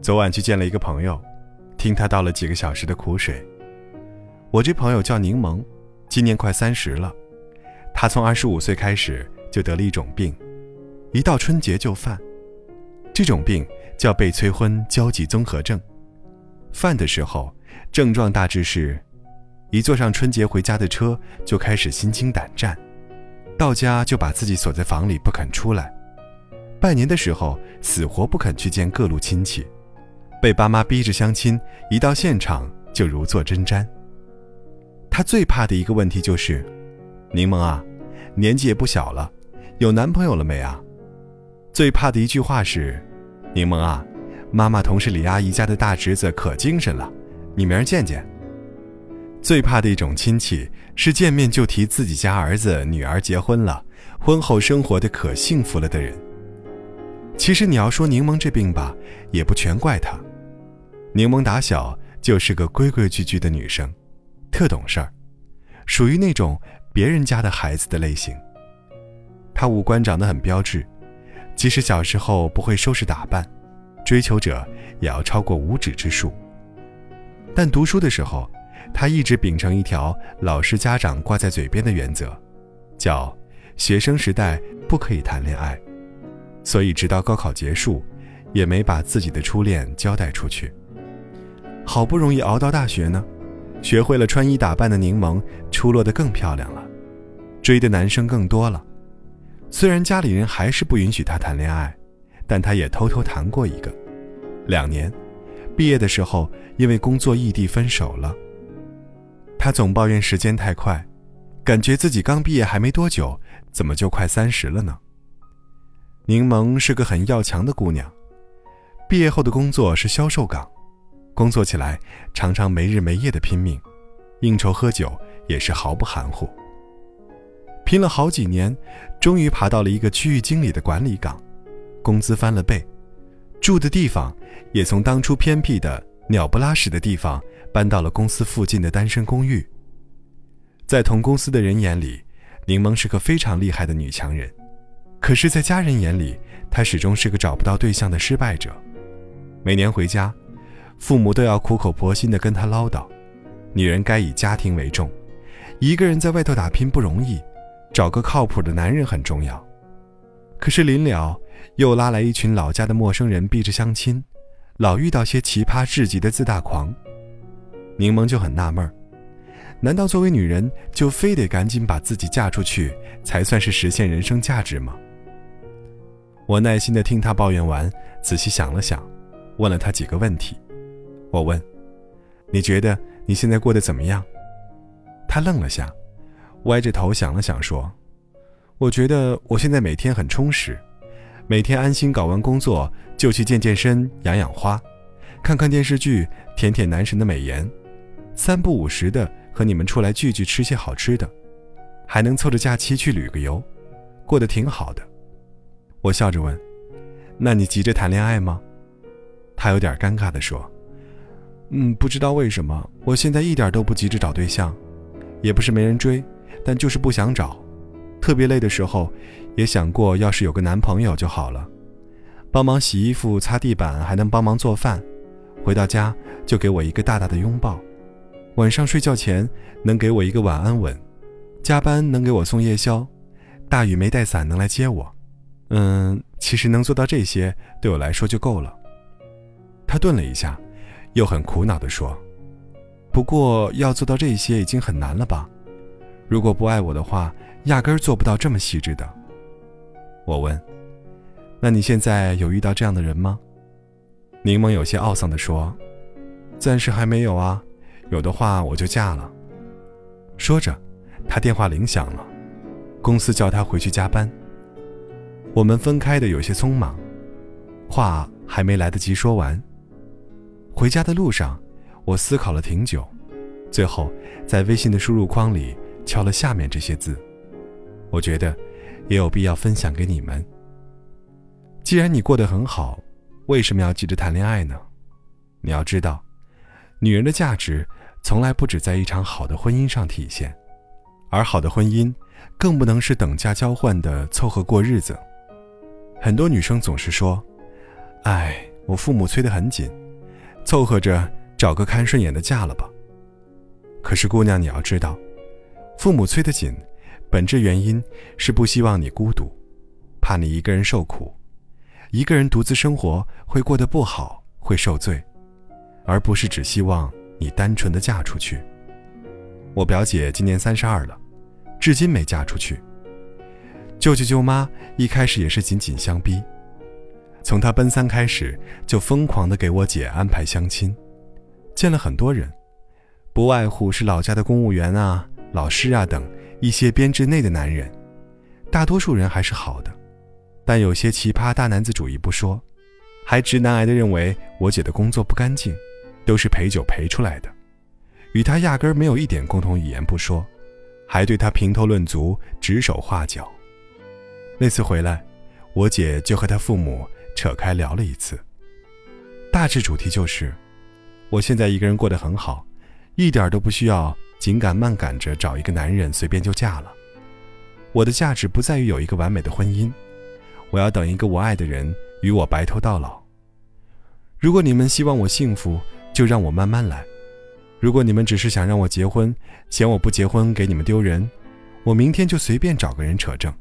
昨晚去见了一个朋友，听他倒了几个小时的苦水。我这朋友叫柠檬，今年快三十了。他从二十五岁开始就得了一种病，一到春节就犯。这种病叫被催婚交际综合症。犯的时候，症状大致是：一坐上春节回家的车就开始心惊胆战，到家就把自己锁在房里不肯出来。拜年的时候死活不肯去见各路亲戚。被爸妈逼着相亲，一到现场就如坐针毡。他最怕的一个问题就是：“柠檬啊，年纪也不小了，有男朋友了没啊？”最怕的一句话是：“柠檬啊，妈妈同事李阿姨家的大侄子可精神了，你明儿见见。”最怕的一种亲戚是见面就提自己家儿子女儿结婚了，婚后生活的可幸福了的人。其实你要说柠檬这病吧，也不全怪他。柠檬打小就是个规规矩矩的女生，特懂事儿，属于那种别人家的孩子的类型。她五官长得很标致，即使小时候不会收拾打扮，追求者也要超过五指之数。但读书的时候，他一直秉承一条老师家长挂在嘴边的原则，叫学生时代不可以谈恋爱，所以直到高考结束，也没把自己的初恋交代出去。好不容易熬到大学呢，学会了穿衣打扮的柠檬出落得更漂亮了，追的男生更多了。虽然家里人还是不允许她谈恋爱，但她也偷偷谈过一个，两年，毕业的时候因为工作异地分手了。他总抱怨时间太快，感觉自己刚毕业还没多久，怎么就快三十了呢？柠檬是个很要强的姑娘，毕业后的工作是销售岗。工作起来常常没日没夜的拼命，应酬喝酒也是毫不含糊。拼了好几年，终于爬到了一个区域经理的管理岗，工资翻了倍，住的地方也从当初偏僻的鸟不拉屎的地方搬到了公司附近的单身公寓。在同公司的人眼里，柠檬是个非常厉害的女强人，可是，在家人眼里，她始终是个找不到对象的失败者。每年回家。父母都要苦口婆心地跟她唠叨，女人该以家庭为重，一个人在外头打拼不容易，找个靠谱的男人很重要。可是临了，又拉来一群老家的陌生人逼着相亲，老遇到些奇葩至极的自大狂。柠檬就很纳闷儿，难道作为女人就非得赶紧把自己嫁出去，才算是实现人生价值吗？我耐心地听她抱怨完，仔细想了想，问了她几个问题。我问：“你觉得你现在过得怎么样？”她愣了下，歪着头想了想，说：“我觉得我现在每天很充实，每天安心搞完工作就去健健身、养养花，看看电视剧，舔舔男神的美颜，三不五时的和你们出来聚聚，吃些好吃的，还能凑着假期去旅个游，过得挺好的。”我笑着问：“那你急着谈恋爱吗？”他有点尴尬地说。嗯，不知道为什么，我现在一点都不急着找对象，也不是没人追，但就是不想找。特别累的时候，也想过要是有个男朋友就好了，帮忙洗衣服、擦地板，还能帮忙做饭，回到家就给我一个大大的拥抱，晚上睡觉前能给我一个晚安吻，加班能给我送夜宵，大雨没带伞能来接我。嗯，其实能做到这些，对我来说就够了。他顿了一下。又很苦恼地说：“不过要做到这些已经很难了吧？如果不爱我的话，压根儿做不到这么细致的。”我问：“那你现在有遇到这样的人吗？”柠檬有些懊丧地说：“暂时还没有啊，有的话我就嫁了。”说着，他电话铃响了，公司叫他回去加班。我们分开的有些匆忙，话还没来得及说完。回家的路上，我思考了挺久，最后在微信的输入框里敲了下面这些字。我觉得也有必要分享给你们。既然你过得很好，为什么要急着谈恋爱呢？你要知道，女人的价值从来不只在一场好的婚姻上体现，而好的婚姻更不能是等价交换的凑合过日子。很多女生总是说：“哎，我父母催得很紧，凑合着找个看顺眼的嫁了吧。”可是姑娘，你要知道，父母催得紧，本质原因是不希望你孤独，怕你一个人受苦，一个人独自生活会过得不好，会受罪，而不是只希望你单纯的嫁出去。我表姐今年三十二了，至今没嫁出去。舅舅舅妈一开始也是紧紧相逼，从她奔三开始就疯狂的给我姐安排相亲，见了很多人。不外乎是老家的公务员啊、老师啊等一些编制内的男人，大多数人还是好的，但有些奇葩大男子主义不说，还直男癌的认为我姐的工作不干净，都是陪酒陪出来的，与他压根儿没有一点共同语言不说，还对他评头论足、指手画脚。那次回来，我姐就和他父母扯开聊了一次，大致主题就是，我现在一个人过得很好。一点都不需要紧赶慢赶着找一个男人随便就嫁了。我的价值不在于有一个完美的婚姻，我要等一个我爱的人与我白头到老。如果你们希望我幸福，就让我慢慢来；如果你们只是想让我结婚，嫌我不结婚给你们丢人，我明天就随便找个人扯证。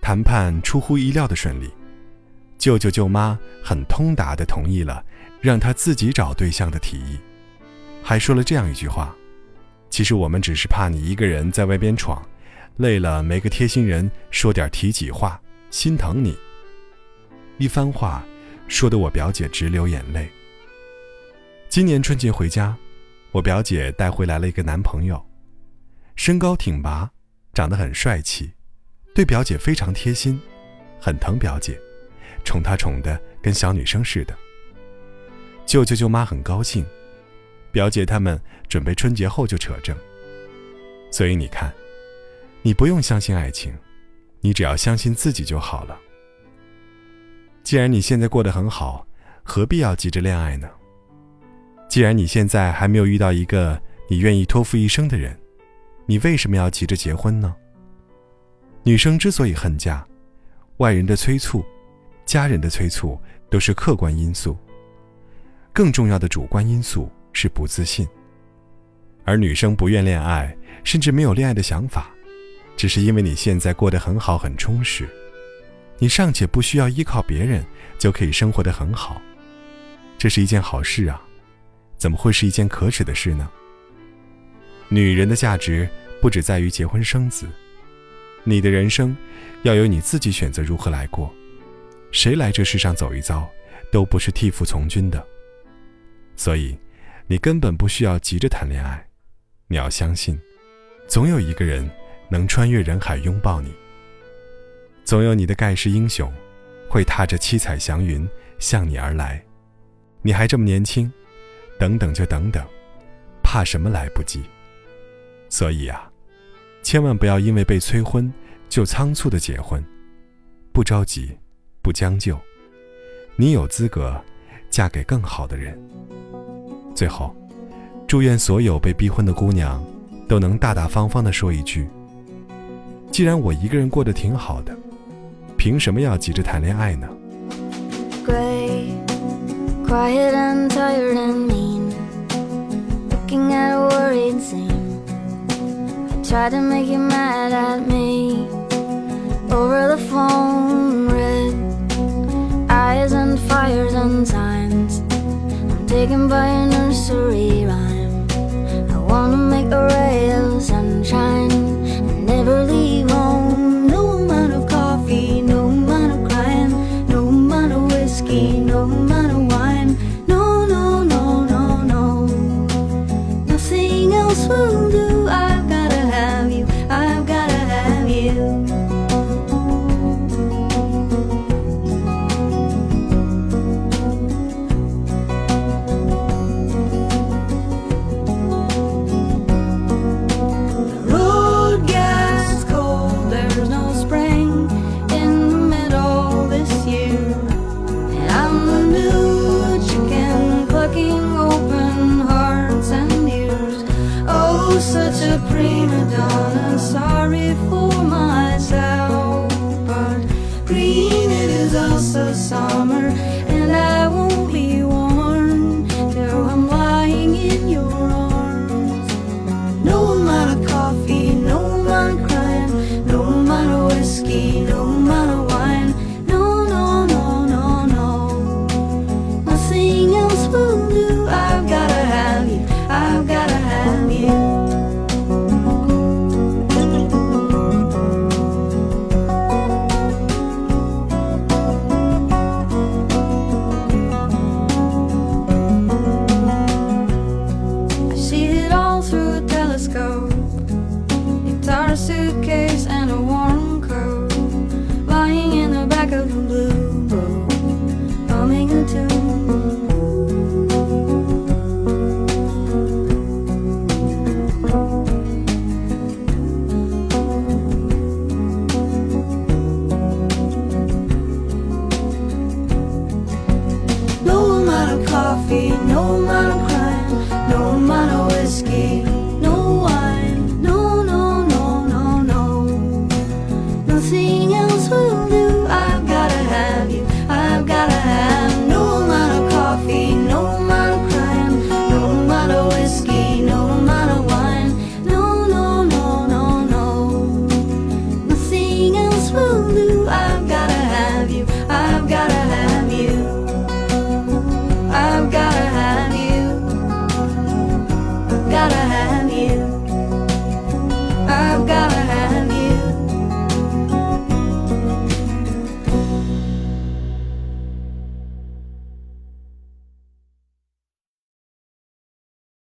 谈判出乎意料的顺利，舅舅舅妈很通达的同意了让他自己找对象的提议。还说了这样一句话：“其实我们只是怕你一个人在外边闯，累了没个贴心人说点体己话，心疼你。”一番话，说得我表姐直流眼泪。今年春节回家，我表姐带回来了一个男朋友，身高挺拔，长得很帅气，对表姐非常贴心，很疼表姐，宠她宠的跟小女生似的。舅舅舅妈很高兴。表姐他们准备春节后就扯证，所以你看，你不用相信爱情，你只要相信自己就好了。既然你现在过得很好，何必要急着恋爱呢？既然你现在还没有遇到一个你愿意托付一生的人，你为什么要急着结婚呢？女生之所以恨嫁，外人的催促、家人的催促都是客观因素，更重要的主观因素。是不自信，而女生不愿恋爱，甚至没有恋爱的想法，只是因为你现在过得很好很充实，你尚且不需要依靠别人就可以生活的很好，这是一件好事啊，怎么会是一件可耻的事呢？女人的价值不只在于结婚生子，你的人生要由你自己选择如何来过，谁来这世上走一遭，都不是替父从军的，所以。你根本不需要急着谈恋爱，你要相信，总有一个人能穿越人海拥抱你。总有你的盖世英雄，会踏着七彩祥云向你而来。你还这么年轻，等等就等等，怕什么来不及？所以啊，千万不要因为被催婚就仓促的结婚，不着急，不将就，你有资格嫁给更好的人。最后，祝愿所有被逼婚的姑娘，都能大大方方的说一句：“既然我一个人过得挺好的，凭什么要急着谈恋爱呢？” looking at a worried scene. I tried to make you mad at me over the phone. Red eyes and fires and signs. I'm taken by a nursery rhyme. I wanna make a ray of sunshine and never leave home. No amount of coffee, no amount of crying, no amount of whiskey.